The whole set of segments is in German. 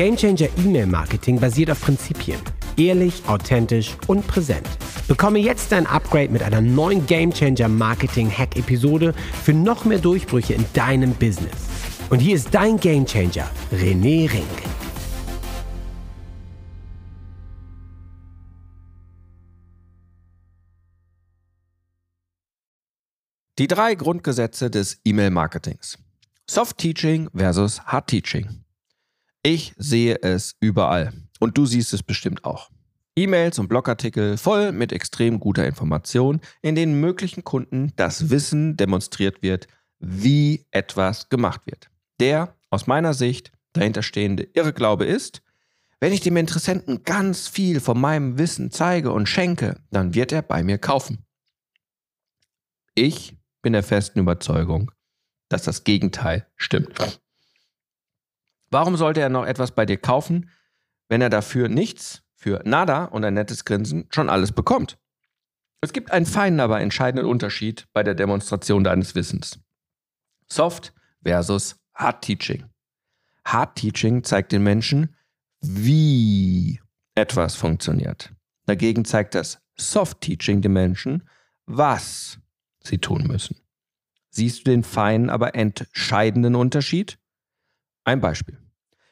Gamechanger E-Mail Marketing basiert auf Prinzipien. Ehrlich, authentisch und präsent. Bekomme jetzt dein Upgrade mit einer neuen Gamechanger Marketing Hack Episode für noch mehr Durchbrüche in deinem Business. Und hier ist dein Gamechanger, René Rink. Die drei Grundgesetze des E-Mail-Marketings. Soft Teaching versus Hard Teaching. Ich sehe es überall und du siehst es bestimmt auch. E-Mails und Blogartikel voll mit extrem guter Information, in denen möglichen Kunden das Wissen demonstriert wird, wie etwas gemacht wird. Der aus meiner Sicht dahinterstehende Irrglaube ist, wenn ich dem Interessenten ganz viel von meinem Wissen zeige und schenke, dann wird er bei mir kaufen. Ich bin der festen Überzeugung, dass das Gegenteil stimmt. Warum sollte er noch etwas bei dir kaufen, wenn er dafür nichts, für nada und ein nettes Grinsen schon alles bekommt? Es gibt einen feinen, aber entscheidenden Unterschied bei der Demonstration deines Wissens. Soft versus Hard Teaching. Hard Teaching zeigt den Menschen, wie etwas funktioniert. Dagegen zeigt das Soft Teaching den Menschen, was sie tun müssen. Siehst du den feinen, aber entscheidenden Unterschied? Ein Beispiel.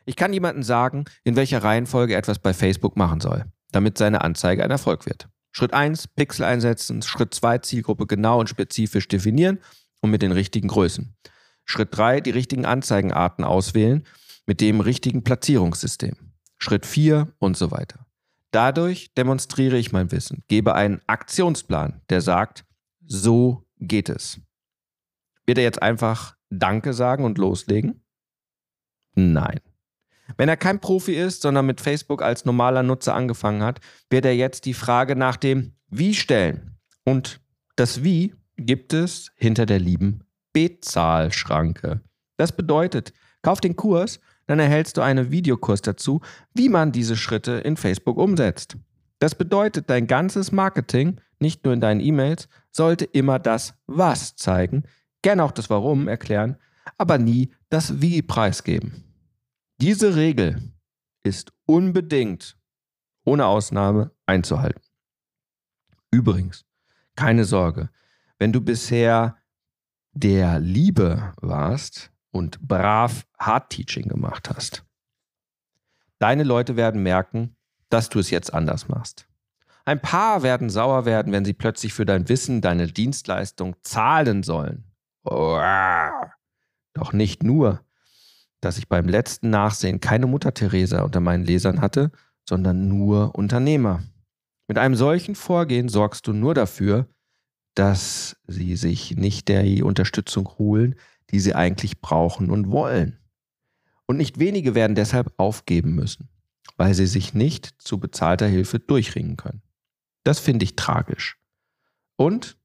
Ich kann jemandem sagen, in welcher Reihenfolge er etwas bei Facebook machen soll, damit seine Anzeige ein Erfolg wird. Schritt 1, Pixel einsetzen. Schritt 2, Zielgruppe genau und spezifisch definieren und mit den richtigen Größen. Schritt 3, die richtigen Anzeigenarten auswählen mit dem richtigen Platzierungssystem. Schritt 4 und so weiter. Dadurch demonstriere ich mein Wissen, gebe einen Aktionsplan, der sagt, so geht es. Wird er jetzt einfach Danke sagen und loslegen? Nein. Wenn er kein Profi ist, sondern mit Facebook als normaler Nutzer angefangen hat, wird er jetzt die Frage nach dem Wie stellen. Und das Wie gibt es hinter der lieben Bezahlschranke. Das bedeutet, kauf den Kurs, dann erhältst du einen Videokurs dazu, wie man diese Schritte in Facebook umsetzt. Das bedeutet, dein ganzes Marketing, nicht nur in deinen E-Mails, sollte immer das Was zeigen, gern auch das Warum erklären, aber nie das Wie preisgeben. Diese Regel ist unbedingt, ohne Ausnahme, einzuhalten. Übrigens, keine Sorge, wenn du bisher der Liebe warst und brav Hard Teaching gemacht hast, deine Leute werden merken, dass du es jetzt anders machst. Ein paar werden sauer werden, wenn sie plötzlich für dein Wissen, deine Dienstleistung zahlen sollen. Doch nicht nur, dass ich beim letzten Nachsehen keine Mutter Teresa unter meinen Lesern hatte, sondern nur Unternehmer. Mit einem solchen Vorgehen sorgst du nur dafür, dass sie sich nicht der Unterstützung holen, die sie eigentlich brauchen und wollen. Und nicht wenige werden deshalb aufgeben müssen, weil sie sich nicht zu bezahlter Hilfe durchringen können. Das finde ich tragisch. Und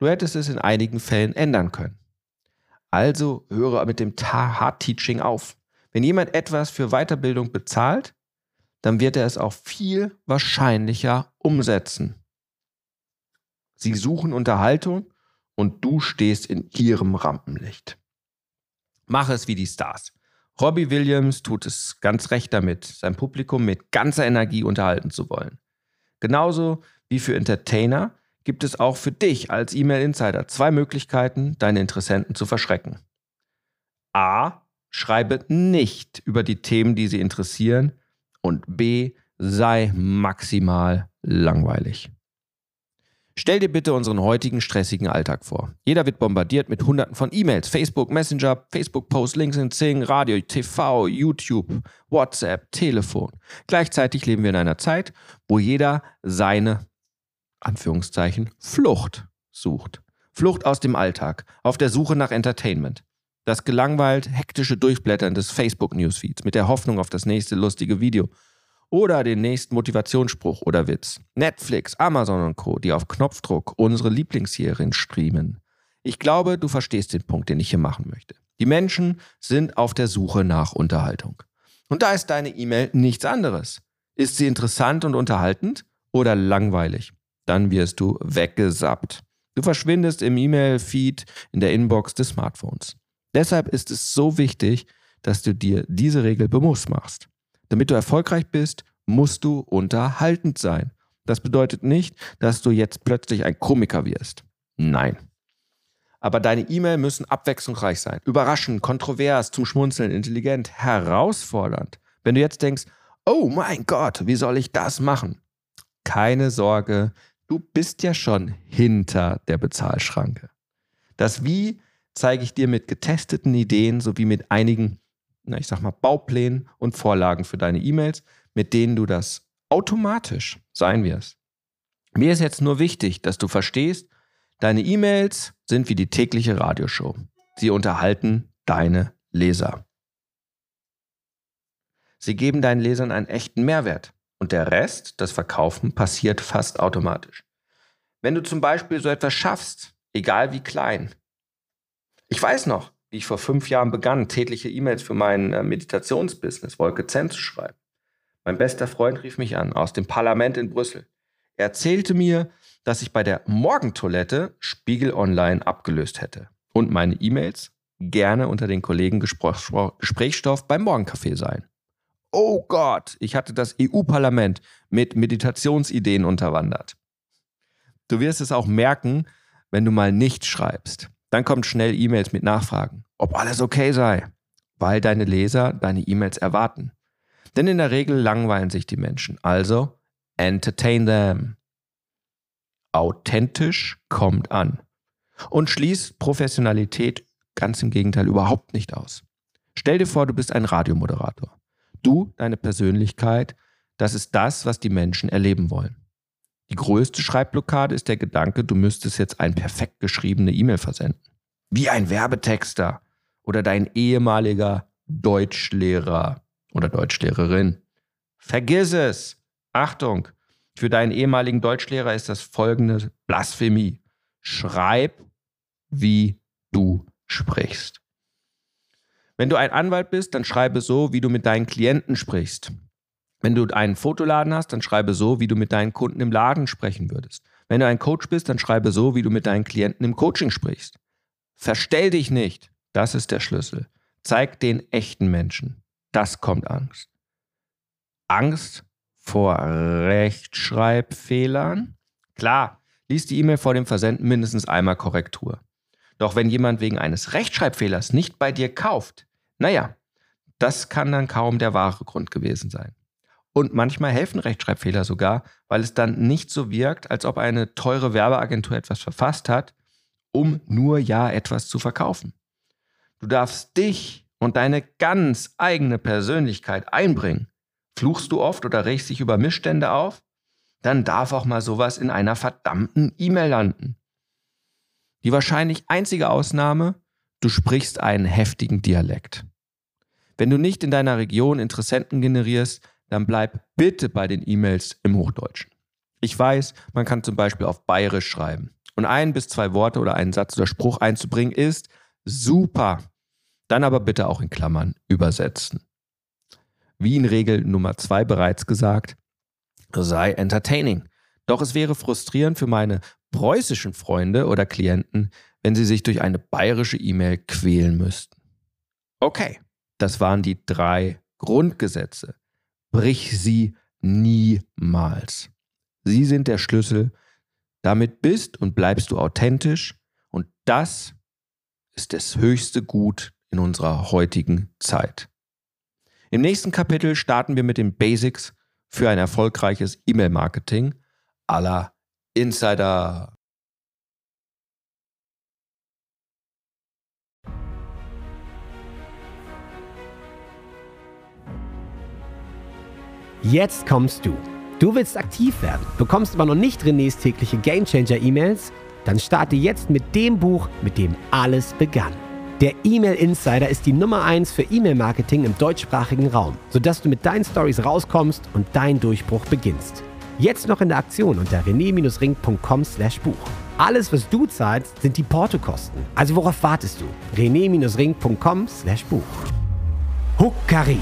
du hättest es in einigen Fällen ändern können. Also höre mit dem Hard Teaching auf. Wenn jemand etwas für Weiterbildung bezahlt, dann wird er es auch viel wahrscheinlicher umsetzen. Sie suchen Unterhaltung und du stehst in ihrem Rampenlicht. Mach es wie die Stars. Robbie Williams tut es ganz recht damit, sein Publikum mit ganzer Energie unterhalten zu wollen. Genauso wie für Entertainer gibt es auch für dich als E-Mail-Insider zwei Möglichkeiten, deine Interessenten zu verschrecken. A. Schreibe nicht über die Themen, die sie interessieren. Und B. Sei maximal langweilig. Stell dir bitte unseren heutigen stressigen Alltag vor. Jeder wird bombardiert mit hunderten von E-Mails, Facebook Messenger, Facebook-Posts, LinkedIn, Sing, Radio, TV, YouTube, WhatsApp, Telefon. Gleichzeitig leben wir in einer Zeit, wo jeder seine Anführungszeichen, Flucht sucht. Flucht aus dem Alltag, auf der Suche nach Entertainment. Das gelangweilt hektische Durchblättern des Facebook-Newsfeeds mit der Hoffnung auf das nächste lustige Video oder den nächsten Motivationsspruch oder Witz. Netflix, Amazon und Co., die auf Knopfdruck unsere Lieblingsserien streamen. Ich glaube, du verstehst den Punkt, den ich hier machen möchte. Die Menschen sind auf der Suche nach Unterhaltung. Und da ist deine E-Mail nichts anderes. Ist sie interessant und unterhaltend oder langweilig? Dann wirst du weggesappt. Du verschwindest im E-Mail-Feed in der Inbox des Smartphones. Deshalb ist es so wichtig, dass du dir diese Regel bewusst machst. Damit du erfolgreich bist, musst du unterhaltend sein. Das bedeutet nicht, dass du jetzt plötzlich ein Komiker wirst. Nein. Aber deine E-Mail müssen abwechslungsreich sein, überraschend, kontrovers, zum Schmunzeln, intelligent, herausfordernd. Wenn du jetzt denkst, oh mein Gott, wie soll ich das machen? Keine Sorge, du bist ja schon hinter der Bezahlschranke. Das Wie zeige ich dir mit getesteten Ideen sowie mit einigen, na, ich sag mal, Bauplänen und Vorlagen für deine E-Mails, mit denen du das automatisch sein wirst. Mir ist jetzt nur wichtig, dass du verstehst, deine E-Mails sind wie die tägliche Radioshow. Sie unterhalten deine Leser. Sie geben deinen Lesern einen echten Mehrwert und der Rest, das Verkaufen, passiert fast automatisch. Wenn du zum Beispiel so etwas schaffst, egal wie klein. Ich weiß noch, wie ich vor fünf Jahren begann, tägliche E-Mails für mein äh, Meditationsbusiness Wolke Zen zu schreiben. Mein bester Freund rief mich an aus dem Parlament in Brüssel. Er erzählte mir, dass ich bei der Morgentoilette Spiegel Online abgelöst hätte und meine E-Mails gerne unter den Kollegen Gesprächsstoff beim Morgencafé seien. Oh Gott, ich hatte das EU-Parlament mit Meditationsideen unterwandert. Du wirst es auch merken, wenn du mal nicht schreibst. Dann kommt schnell E-Mails mit Nachfragen, ob alles okay sei, weil deine Leser deine E-Mails erwarten. Denn in der Regel langweilen sich die Menschen. Also entertain them. Authentisch kommt an. Und schließt Professionalität ganz im Gegenteil überhaupt nicht aus. Stell dir vor, du bist ein Radiomoderator. Du, deine Persönlichkeit, das ist das, was die Menschen erleben wollen. Die größte Schreibblockade ist der Gedanke, du müsstest jetzt ein perfekt geschriebene E-Mail versenden. Wie ein Werbetexter oder dein ehemaliger Deutschlehrer oder Deutschlehrerin. Vergiss es! Achtung! Für deinen ehemaligen Deutschlehrer ist das folgende Blasphemie. Schreib, wie du sprichst. Wenn du ein Anwalt bist, dann schreibe so, wie du mit deinen Klienten sprichst. Wenn du einen Fotoladen hast, dann schreibe so, wie du mit deinen Kunden im Laden sprechen würdest. Wenn du ein Coach bist, dann schreibe so, wie du mit deinen Klienten im Coaching sprichst. Verstell dich nicht. Das ist der Schlüssel. Zeig den echten Menschen. Das kommt Angst. Angst vor Rechtschreibfehlern? Klar, lies die E-Mail vor dem Versenden mindestens einmal Korrektur. Doch wenn jemand wegen eines Rechtschreibfehlers nicht bei dir kauft, naja, das kann dann kaum der wahre Grund gewesen sein. Und manchmal helfen Rechtschreibfehler sogar, weil es dann nicht so wirkt, als ob eine teure Werbeagentur etwas verfasst hat, um nur ja etwas zu verkaufen. Du darfst dich und deine ganz eigene Persönlichkeit einbringen. Fluchst du oft oder regst dich über Missstände auf? Dann darf auch mal sowas in einer verdammten E-Mail landen. Die wahrscheinlich einzige Ausnahme, du sprichst einen heftigen Dialekt. Wenn du nicht in deiner Region Interessenten generierst, dann bleib bitte bei den E-Mails im Hochdeutschen. Ich weiß, man kann zum Beispiel auf Bayerisch schreiben. Und ein bis zwei Worte oder einen Satz oder Spruch einzubringen ist super. Dann aber bitte auch in Klammern übersetzen. Wie in Regel Nummer zwei bereits gesagt, sei entertaining. Doch es wäre frustrierend für meine preußischen Freunde oder Klienten, wenn sie sich durch eine bayerische E-Mail quälen müssten. Okay, das waren die drei Grundgesetze. Brich sie niemals. Sie sind der Schlüssel. Damit bist und bleibst du authentisch und das ist das höchste Gut in unserer heutigen Zeit. Im nächsten Kapitel starten wir mit den Basics für ein erfolgreiches E-Mail-Marketing aller Insider. Jetzt kommst du. Du willst aktiv werden, bekommst aber noch nicht Renés tägliche Gamechanger E-Mails? Dann starte jetzt mit dem Buch, mit dem alles begann. Der E-Mail Insider ist die Nummer 1 für E-Mail-Marketing im deutschsprachigen Raum, sodass du mit deinen Stories rauskommst und dein Durchbruch beginnst. Jetzt noch in der Aktion unter rené-ring.com/buch. Alles, was du zahlst, sind die Portokosten. Also worauf wartest du? rené-ring.com/buch. Huckari.